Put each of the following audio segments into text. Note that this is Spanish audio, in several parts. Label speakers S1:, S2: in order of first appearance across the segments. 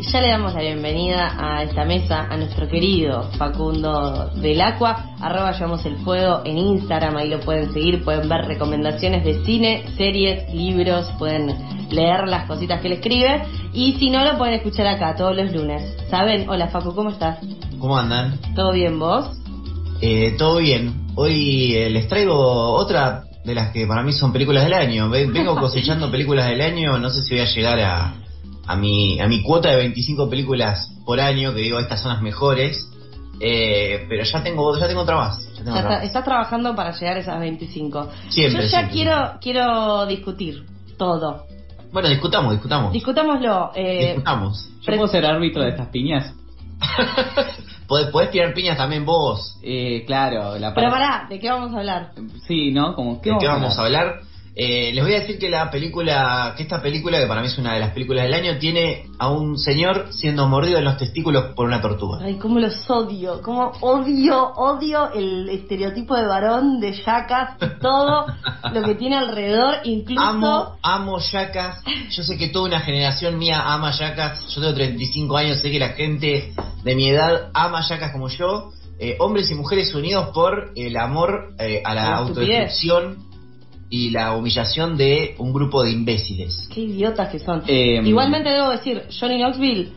S1: Y ya le damos la bienvenida a esta mesa a nuestro querido Facundo del Aqua. Arroba llevamos el fuego en Instagram, ahí lo pueden seguir, pueden ver recomendaciones de cine, series, libros, pueden leer las cositas que él escribe. Y si no, lo pueden escuchar acá todos los lunes. ¿Saben? Hola Facu, ¿cómo estás?
S2: ¿Cómo andan?
S1: ¿Todo bien vos?
S2: Eh, Todo bien. Hoy eh, les traigo otra de las que para mí son películas del año. Ve- Vengo cosechando películas del año, no sé si voy a llegar a, a, mi, a mi cuota de 25 películas por año, que digo, estas son las mejores. Eh, pero ya tengo ya tengo otra más. Ya tengo
S1: Ya
S2: otra
S1: está-
S2: más.
S1: estás trabajando para llegar a esas 25.
S2: Siempre,
S1: Yo ya
S2: siempre,
S1: quiero quiero discutir todo.
S2: Bueno, discutamos, discutamos.
S1: Discutámoslo. Eh,
S2: discutamos.
S3: ¿Yo puedo ser árbitro de estas piñas?
S2: Podés, podés tirar piñas también vos.
S3: Eh, claro, la
S1: pero pará, ¿de qué vamos a hablar?
S3: Sí, ¿no? Como,
S2: ¿De qué vamos a hablar? Eh, les voy a decir que la película, que esta película, que para mí es una de las películas del año, tiene a un señor siendo mordido en los testículos por una tortuga.
S1: Ay, cómo los odio, cómo odio, odio el estereotipo de varón, de yacas y todo lo que tiene alrededor, incluso...
S2: Amo, amo yacas. Yo sé que toda una generación mía ama yacas. Yo tengo 35 años, sé que la gente de mi edad ama yacas como yo. Eh, hombres y mujeres unidos por el amor eh, a la
S1: la
S2: autodestrucción y la humillación de un grupo de imbéciles.
S1: Qué idiotas que son.
S3: Eh,
S1: Igualmente debo decir, Johnny Knoxville,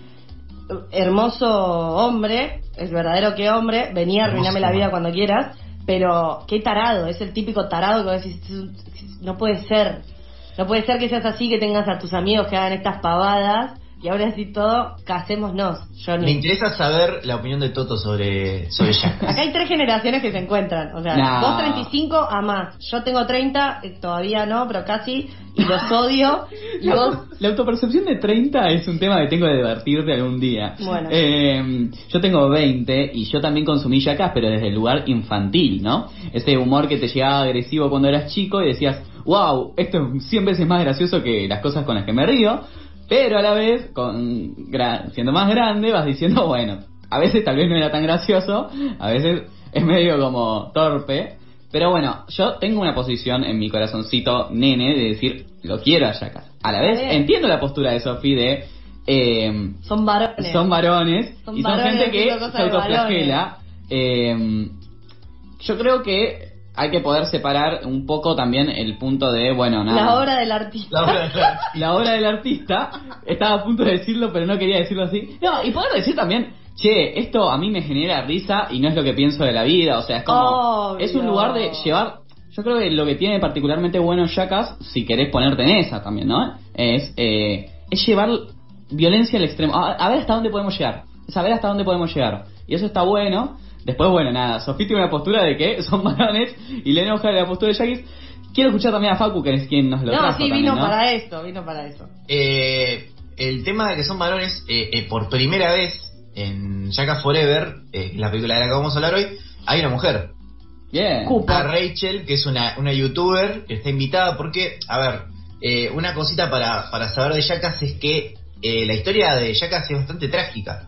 S1: hermoso hombre, es verdadero que hombre, venía a arruinarme la vida cuando quieras, pero qué tarado, es el típico tarado que vos decís, "Es un- no puede ser, no puede ser que seas así, que tengas a tus amigos que hagan estas pavadas, y ahora así todo, casémonos,
S2: Me
S1: Johnny.
S2: interesa saber la opinión de Toto sobre, sobre yacas.
S1: Acá hay tres generaciones que se encuentran, o sea,
S3: No.
S1: vos 35 a más, yo tengo 30, eh, todavía no, pero casi, y los odio, y
S3: La,
S1: vos...
S3: la autopercepción de 30 es un tema que tengo que divertirte algún día.
S1: Bueno.
S3: Eh, yo tengo 20 y yo también consumí yacas, pero desde el lugar infantil, ¿no? Ese humor que te llegaba agresivo cuando eras chico y decías, wow, esto es 100 veces más gracioso que las cosas con las que me río. Pero a la vez, con siendo más grande, vas diciendo, bueno, a veces tal vez no era tan gracioso, a veces es medio como torpe. Pero bueno, yo tengo una posición en mi corazoncito nene de decir, lo quiero a Jackass. A la vez, entiendo la postura de Sophie de, eh,
S1: Son varones.
S3: son varones
S1: Son
S3: y son
S1: varones
S3: gente que se autoflagela. Eh, yo creo que hay que poder separar un poco también el punto de, bueno, nada.
S1: La obra del artista.
S2: La
S3: obra del artista. Estaba a punto de decirlo, pero no quería decirlo así. No, y poder decir también, che, esto a mí me genera risa y no es lo que pienso de la vida. O sea, es como.
S1: Obvio.
S3: Es un lugar de llevar. Yo creo que lo que tiene particularmente bueno Jackass, si querés ponerte en esa también, ¿no? Es, eh, es llevar violencia al extremo. A, a ver hasta dónde podemos llegar. Saber hasta dónde podemos llegar. Y eso está bueno. Después, bueno, nada, Sofía tiene una postura de que son varones y le enoja la postura de Jackass. Quiero escuchar también a Facu, que es quien nos lo
S1: No,
S3: trajo
S1: sí,
S3: también,
S1: vino
S3: ¿no?
S1: para esto, vino para eso.
S2: Eh, el tema de que son varones, eh, eh, por primera vez en Jackass Forever, eh, la película de la que vamos a hablar hoy, hay una mujer.
S3: Bien.
S2: A Rachel, que es una, una youtuber que está invitada, porque, a ver, eh, una cosita para, para saber de Jackass es que eh, la historia de Jackass es bastante trágica.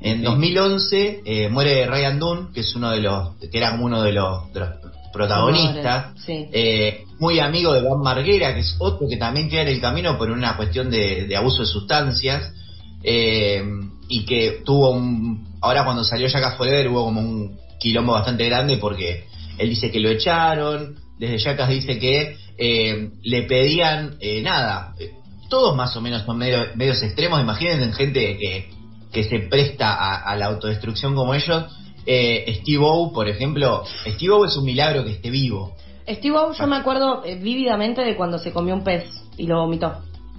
S2: En
S3: Sí.
S2: 2011 eh, muere Ryan Dunn, que es uno de los, que era uno de los, de los protagonistas.
S1: Sí.
S2: Eh, muy amigo de Juan Marguera, que es otro que también queda en el camino por una cuestión de, de abuso de sustancias. eh, y que tuvo un. Ahora, cuando salió Jackass Forever, hubo como un quilombo bastante grande porque él dice que lo echaron. Desde Jackass dice que eh, le pedían eh, nada. eh, Todos más o menos son medio- medios extremos. Imagínense gente que, que se presta a, a la autodestrucción como ellos. Eh, Steve O, por ejemplo, Steve O es un milagro que esté vivo.
S1: Steve O, yo me acuerdo eh, vívidamente de cuando se comió un pez y lo vomitó.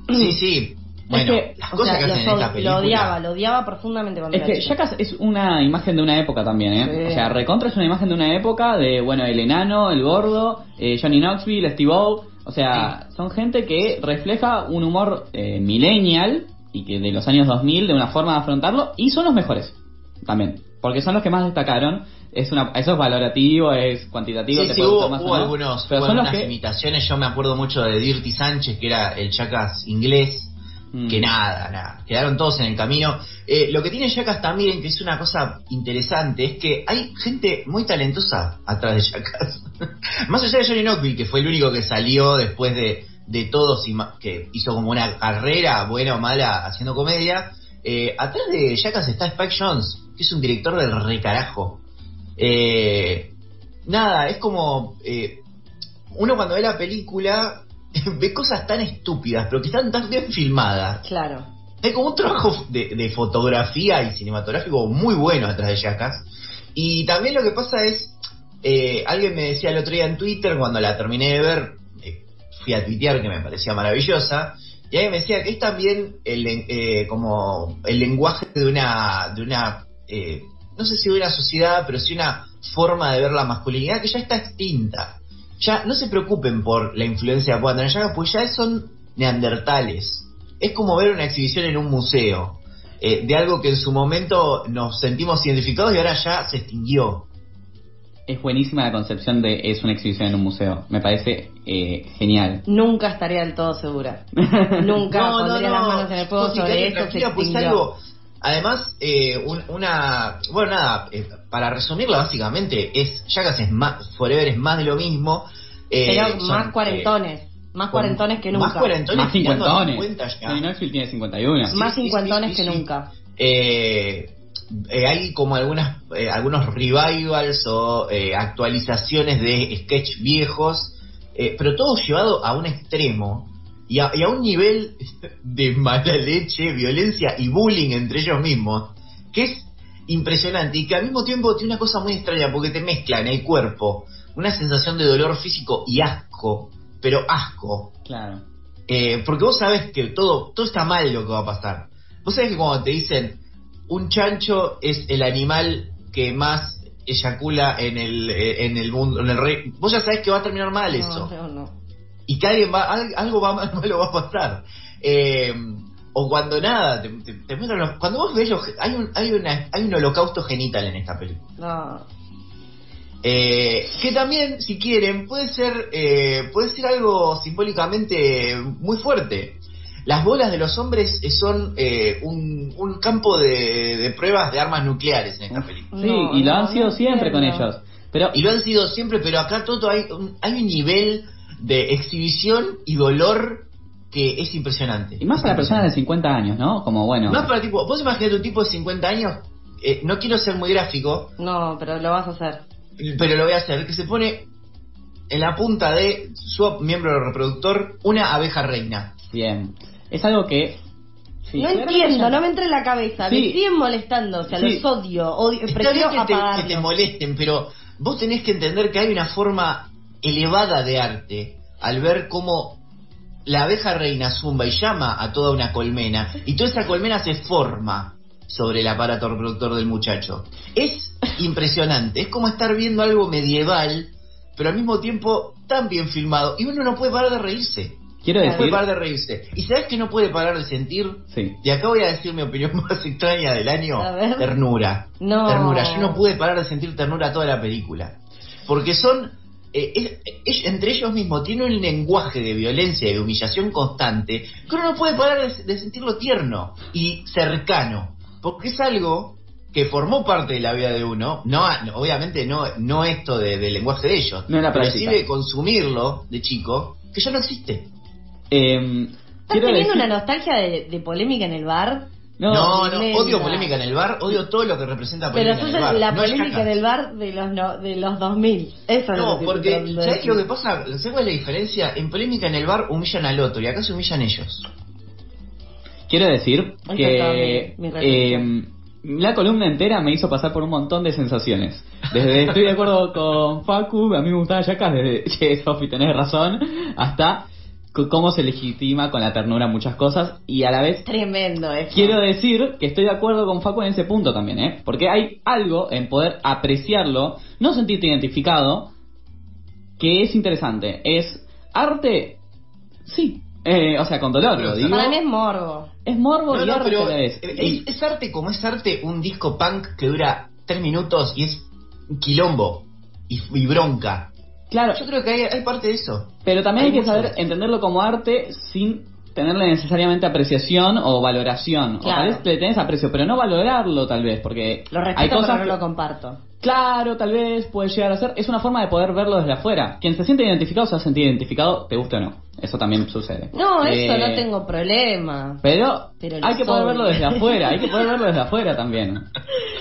S2: Sí, sí. Bueno,
S1: Es que,
S2: las
S1: o
S2: cosas
S1: sea,
S2: que hacen
S1: lo,
S2: en esta
S1: lo
S2: película.
S1: odiaba, lo odiaba profundamente cuando
S3: Es
S1: era
S3: que. Jackass es una imagen de una época también, ¿eh?
S1: Sí.
S3: O sea, Recontra es una imagen de una época de, bueno, el enano, el gordo, eh, Johnny Knoxville, Steve O. O sea, son gente que refleja un humor eh, millennial y que de los años 2000 de una forma de afrontarlo y son los mejores. también. Porque son los que más destacaron. Es una, eso es valorativo, es cuantitativo.
S2: Sí,
S3: te
S2: sí, hubo,
S3: más
S2: hubo algunos,
S3: pero
S2: hubo
S3: son los
S2: algunas
S3: que
S2: imitaciones. Yo me acuerdo mucho de Dirty Sánchez, que era el Chacas inglés.
S3: Mm.
S2: Que nada, nada. Quedaron todos en el camino. Eh, lo que tiene Chacas también, que es una cosa interesante, es que hay gente muy talentosa atrás de Chacas. más allá de Johnny Knoxville, que fue el único que salió después de, de todos que hizo como una carrera, buena o mala, haciendo comedia. eh, atrás de Jackass está Spike Jones, que es un director del recarajo. Eh, nada, es como. eh, uno cuando ve la película ve cosas tan estúpidas, pero que están tan bien filmadas.
S1: Claro.
S2: Hay como un trabajo de, de fotografía y cinematográfico muy bueno atrás de Jackass. Y también lo que pasa es, alguien me decía el otro día en Twitter, cuando la terminé de ver, fui a tuitear que me parecía maravillosa, y alguien me decía que es también el, eh, como el lenguaje de una, de una eh, no sé si de una sociedad, pero sí una forma de ver la masculinidad que ya está extinta. Ya no se preocupen por la influencia tener Jackass, pues ya son neandertales. Es como ver una exhibición en un museo eh, de algo que en su momento nos sentimos identificados y ahora ya se extinguió.
S3: Es buenísima la concepción de es una exhibición en un museo. Me parece eh, genial.
S1: Nunca estaría del todo segura. Nunca pondría las manos en el fuego sobre
S2: fíjate,
S1: eso. Se
S2: pues algo. Además, eh, un- una. Bueno, nada, eh, para resumirla básicamente, es Jackass es más. Forever es más de lo mismo. eh,
S1: Pero
S2: son,
S1: más
S2: eh,
S1: cuarentones. más cuarentones que
S2: más
S1: nunca.
S2: cuarentones.
S3: Más
S2: tirando a
S3: cincuentones.
S2: 50 ya.
S3: Johnny Knoxville tiene 51.
S2: Sí,
S1: más cincuentones
S2: sí,
S1: que
S2: sí, sí.
S1: nunca.
S2: Eh, eh, hay como algunas eh, algunos revivals o eh, actualizaciones de sketch viejos, eh, pero todo llevado a un extremo y a, y a un nivel de mala leche, violencia y bullying entre ellos mismos, que es impresionante y que al mismo tiempo tiene una cosa muy extraña porque te mezcla en el cuerpo una sensación de dolor físico y asco, pero asco.
S3: Claro.
S2: Eh, porque vos sabés que todo, todo está mal lo que va a pasar. Vos sabés que cuando te dicen un chancho es el animal que más eyacula en el, eh, en el mundo, en el rey, vos ya sabés que va a terminar mal eso.
S1: No, no, no.
S2: Y que alguien va, al- algo va mal, malo va a pasar. Eh, o cuando nada, te, te- te los- cuando vos ves los, hay un, hay una, hay un holocausto genital en esta película.
S1: No.
S2: Eh, que también, si quieren, puede ser, eh, puede ser algo simbólicamente muy fuerte. Las bolas de los hombres eh, son eh, un, un campo de, de pruebas de armas nucleares en esta película.
S3: Sí,
S1: No,
S3: y lo
S1: no,
S3: han sido
S1: no
S3: siempre con ellos. Pero
S2: Y lo han sido siempre, pero acá todo hay un, hay un nivel de exhibición y dolor que es impresionante.
S3: y más para personas de
S2: impresionante.
S3: 50 años, ¿no? Como bueno.
S2: Más para tipo, vos imaginate un tipo de 50 años, eh, no quiero ser muy gráfico,
S1: No, pero lo vas a hacer.
S2: pero lo voy a hacer, que se pone en la punta de su miembro reproductor una abeja reina.
S3: Bien. Es algo que. sí,
S1: no entiendo,
S3: ya-
S1: no me entra en la cabeza.
S3: Sí.
S1: Me siguen molestando, o sea,
S3: Sí.
S1: los odio, odio
S2: Está
S1: prefiero
S2: bien que te, que te molesten, pero vos tenés que entender que hay una forma elevada de arte al ver cómo la abeja reina zumba y llama a toda una colmena y toda esa colmena se forma sobre el aparato reproductor del muchacho. Es impresionante, es como estar viendo algo medieval, pero al mismo tiempo tan bien filmado y uno no puede parar de reírse.
S3: Quiero
S2: No puede
S3: decir.
S2: parar de reírse. ¿Y sabes que no puede parar de sentir?
S3: Sí.
S2: Y acá voy a decir mi opinión más extraña del año.
S1: A ver.
S2: Ternura.
S1: No.
S2: Ternura. Yo no pude parar de sentir ternura toda la película. Porque son... eh, es- es- entre ellos mismos tienen un lenguaje de violencia y de humillación constante que uno no puede parar de, de sentirlo tierno y cercano. Porque es algo que formó parte de la vida de uno, no, no, obviamente no, no esto de- del lenguaje de ellos,
S3: No
S2: pero sí de consumirlo de chico, que ya no existe.
S3: Eh,
S1: ¿Estás teniendo
S3: decir-
S1: una nostalgia de, de polémica en el bar?
S3: No,
S2: No, no, odio polémica en el bar, odio todo lo que representa
S1: Pero
S2: polémica
S1: sos
S2: en el bar.
S1: la
S2: no es
S1: polémica del bar de los, no, de los 2000. Eso es lo
S2: No,
S1: que
S2: porque,
S1: de
S2: ¿sabes qué lo que pasa? ¿Sabes cuál es la diferencia? En polémica en el bar humillan al otro y acá se humillan ellos.
S3: Quiero decir que
S1: mi-
S3: eh, la columna entera me hizo pasar por un montón de sensaciones. Desde estoy de acuerdo con Facu, a mí me gustaba Jackass, desde che, Sofi, tenés razón, hasta cómo se legitima con la ternura muchas cosas y a la vez
S1: Tremendo eso.
S3: Quiero decir que estoy de acuerdo con Facu en ese punto también, ¿eh? Porque hay algo en poder apreciarlo, no sentirte identificado, que es interesante. Es arte, sí. Eh, o sea, con dolor lo digo.
S1: Para mí es morbo.
S3: Es morbo
S2: No,
S3: y
S2: no,
S3: arte
S2: pero es, es arte como es arte un disco punk que dura tres minutos y es quilombo y, y bronca.
S3: Claro,
S2: Yo creo que hay, hay parte de eso.
S3: pero también hay,
S2: hay
S3: que
S2: mucho.
S3: saber entenderlo como arte sin tenerle necesariamente apreciación o valoración. O tal vez le tenés aprecio, pero no valorarlo tal vez, porque
S1: Lo
S3: hay
S1: respeto,
S3: cosas
S1: pero no lo comparto.
S3: Claro, tal vez puede llegar a ser. Es una forma de poder verlo desde afuera. Quien se siente identificado se va a sentir identificado, te guste o no. Eso también sucede.
S1: No, eso
S3: Eh,
S1: no tengo problema.
S3: Pero,
S1: Pero
S3: hay que poder
S1: odio.
S3: verlo desde afuera. Hay que poder verlo desde afuera también.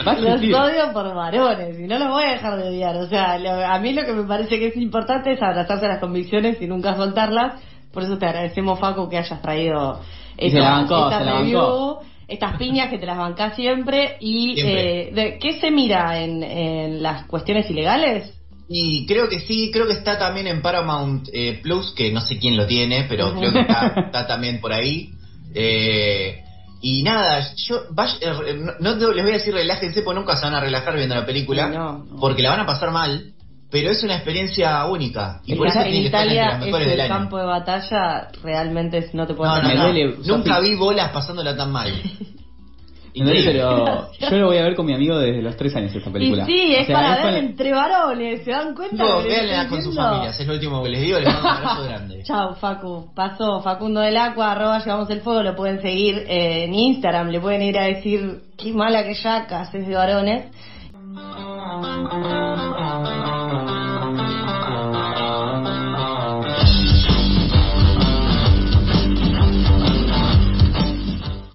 S1: Los odio por varones y no los voy a dejar de odiar. O sea, lo- a mí lo que me parece que es importante es abrazarse a las convicciones y nunca soltarlas. Por eso te agradecemos, Facu, que hayas traído
S3: la bancó,
S1: esta
S3: la
S1: review, estas piñas que te las bancás siempre. ¿Y
S2: Siempre.
S1: eh, de, qué se mira en, en las cuestiones ilegales?
S2: Y creo que sí, creo que está también en Paramount eh, Plus, que no sé quién lo tiene, pero creo que está, está también por ahí. Eh, y nada, yo vaya- eh, no, no les voy a decir relájense, porque nunca se van a relajar viendo la película,
S1: No, no.
S2: porque la van a pasar mal, pero es una experiencia única. Y por eso
S1: en
S2: tiene que estar entre
S1: Italia
S2: las
S1: es
S2: mejores del año.
S1: campo de batalla, realmente es- no te puedo
S2: No, no,
S3: Me
S2: no.
S3: duele,
S2: Nunca vi bolas pasándola tan mal.
S3: Pero yo lo voy a ver con mi amigo desde los tres años esta película.
S1: Y sí, es
S3: O sea,
S1: para
S3: es
S1: ver
S3: con-
S1: entre varones, ¿se dan cuenta?
S2: No, véanla con sus familias, es lo último que les digo, les mando un abrazo grande.
S1: Chao, Facu. Pasó Facundo del Agua, arroba llevamos el fuego, lo pueden seguir eh, en Instagram, le pueden ir a decir qué mala que ya haces de varones.